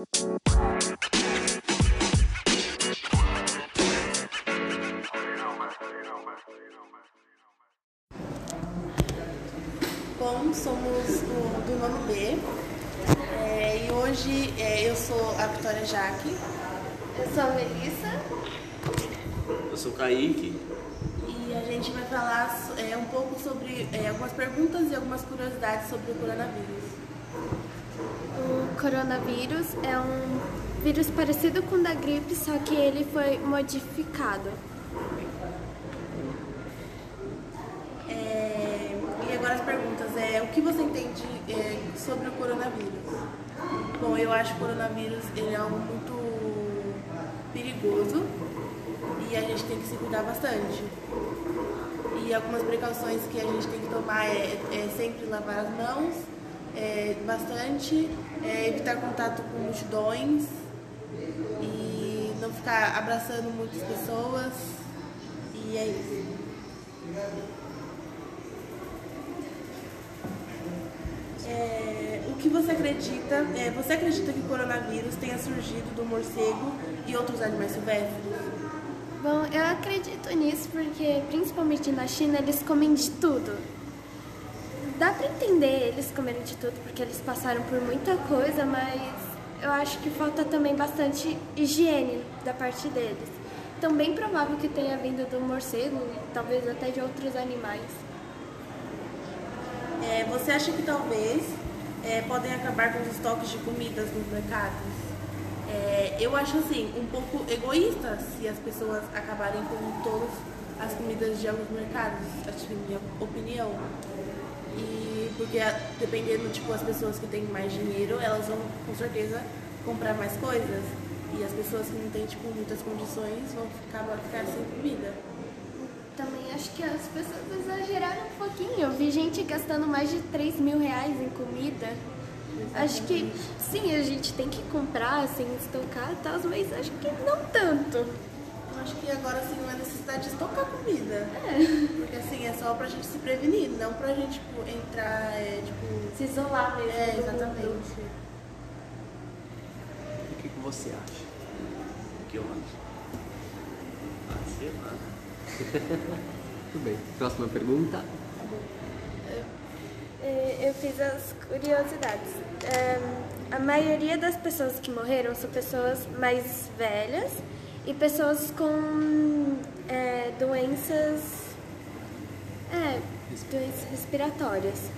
Bom, somos do, do nono B é, e hoje é, eu sou a Vitória Jaque. Eu sou a Melissa. Eu sou o Kaique. E a gente vai falar é, um pouco sobre é, algumas perguntas e algumas curiosidades sobre o coronavírus. O coronavírus é um vírus parecido com o da gripe, só que ele foi modificado. É, e agora as perguntas. É, o que você entende é, sobre o coronavírus? Bom, eu acho que o coronavírus ele é algo muito perigoso e a gente tem que se cuidar bastante. E algumas precauções que a gente tem que tomar é, é sempre lavar as mãos é, bastante, é, evitar contato com multidões e não ficar abraçando muitas pessoas. E é isso. É, o que você acredita? É, você acredita que o coronavírus tenha surgido do morcego e outros animais silvestres? Bom, eu acredito nisso porque, principalmente na China, eles comem de tudo. Dá pra entender eles comerem de tudo porque eles passaram por muita coisa, mas eu acho que falta também bastante higiene da parte deles. Então, bem provável que tenha vindo do morcego e talvez até de outros animais. É, você acha que talvez é, podem acabar com os estoques de comidas nos mercados? É, eu acho assim, um pouco egoísta se as pessoas acabarem com todas as comidas de alguns mercados, acho que minha opinião. E porque dependendo, tipo, as pessoas que têm mais dinheiro, elas vão com certeza comprar mais coisas. E as pessoas que não têm, tipo, muitas condições vão acabar ficar sem comida. Também acho que as pessoas exageraram um pouquinho. Eu vi gente gastando mais de 3 mil reais em comida. Acho que sim, a gente tem que comprar, assim, estocar e tal, mas acho que não tanto. Acho que agora assim não é necessidade de estocar comida. É. Porque assim, é só pra gente se prevenir, não pra gente tipo, entrar, é, tipo. Se isolar mesmo. É, do exatamente. mundo. O que, que você acha? O que eu acho? Ah, sei lá. Tudo bem. Próxima pergunta. É, Eu fiz as curiosidades. É, A maioria das pessoas que morreram são pessoas mais velhas e pessoas com é, doenças, é, doenças respiratórias.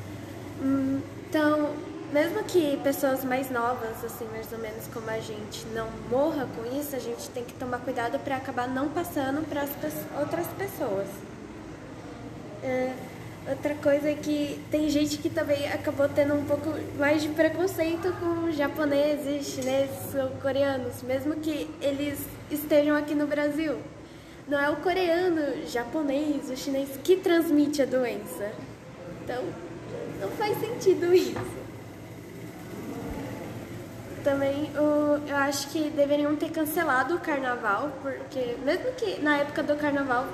Hum, Então, mesmo que pessoas mais novas, assim, mais ou menos como a gente, não morra com isso, a gente tem que tomar cuidado para acabar não passando para as outras pessoas. É, outra coisa é que tem gente que também acabou tendo um pouco mais de preconceito com japoneses, chineses ou coreanos, mesmo que eles estejam aqui no Brasil. Não é o coreano, japonês, o chinês que transmite a doença. Então, não faz sentido isso. Também o, eu acho que deveriam ter cancelado o carnaval, porque mesmo que na época do carnaval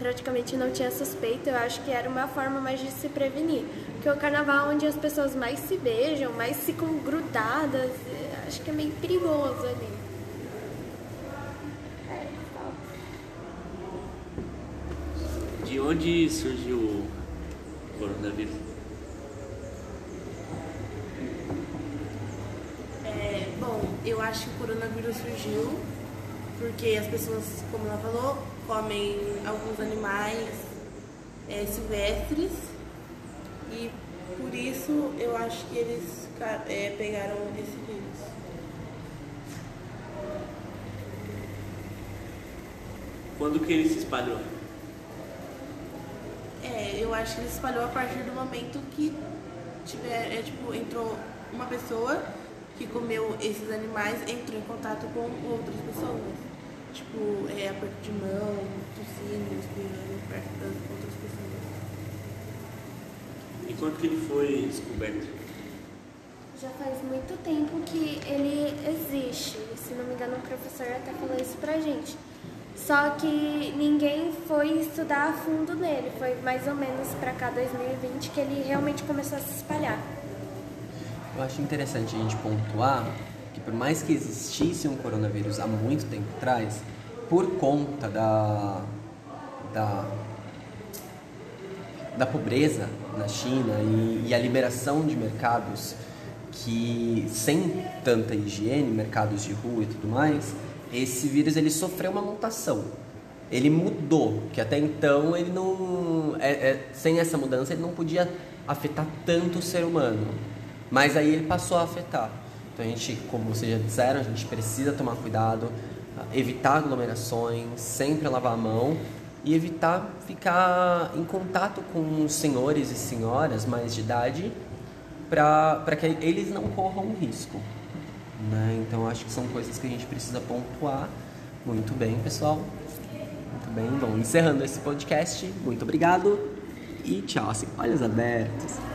praticamente não tinha suspeita, eu acho que era uma forma mais de se prevenir. Porque o carnaval é onde as pessoas mais se beijam, mais ficam grudadas, e acho que é meio perigoso ali. É, tal. De onde surgiu o coronavírus? É, bom, eu acho que o coronavírus surgiu porque as pessoas, como ela falou, comem alguns animais é, silvestres e por isso eu acho que eles é, pegaram esse vírus. Quando que ele se espalhou? É, eu acho que ele se espalhou a partir do momento que tiver, é, tipo, entrou uma pessoa que comeu esses animais, entrou em contato com outras pessoas. Tipo, é, aperto de mão, tossindo, espirrando perto das outras pessoas. E quando que ele foi descoberto? Já faz muito tempo que ele existe. Se não me engano, o professor até falou isso pra gente. Só que ninguém foi estudar a fundo nele. Foi mais ou menos pra cá 2020 que ele realmente começou a se espalhar. Eu acho interessante a gente pontuar que por mais que existisse um coronavírus há muito tempo atrás, por conta da, da, da pobreza na China e, e a liberação de mercados que sem tanta higiene, mercados de rua e tudo mais, esse vírus ele sofreu uma mutação. Ele mudou, que até então ele não, é, é, sem essa mudança ele não podia afetar tanto o ser humano, mas aí ele passou a afetar. Então a gente, como vocês já disseram, a gente precisa tomar cuidado, evitar aglomerações, sempre lavar a mão e evitar ficar em contato com senhores e senhoras mais de idade para que eles não corram risco. Né? Então acho que são coisas que a gente precisa pontuar. Muito bem, pessoal. Muito bem. Bom, encerrando esse podcast, muito obrigado e tchau. Assim, olhos abertos.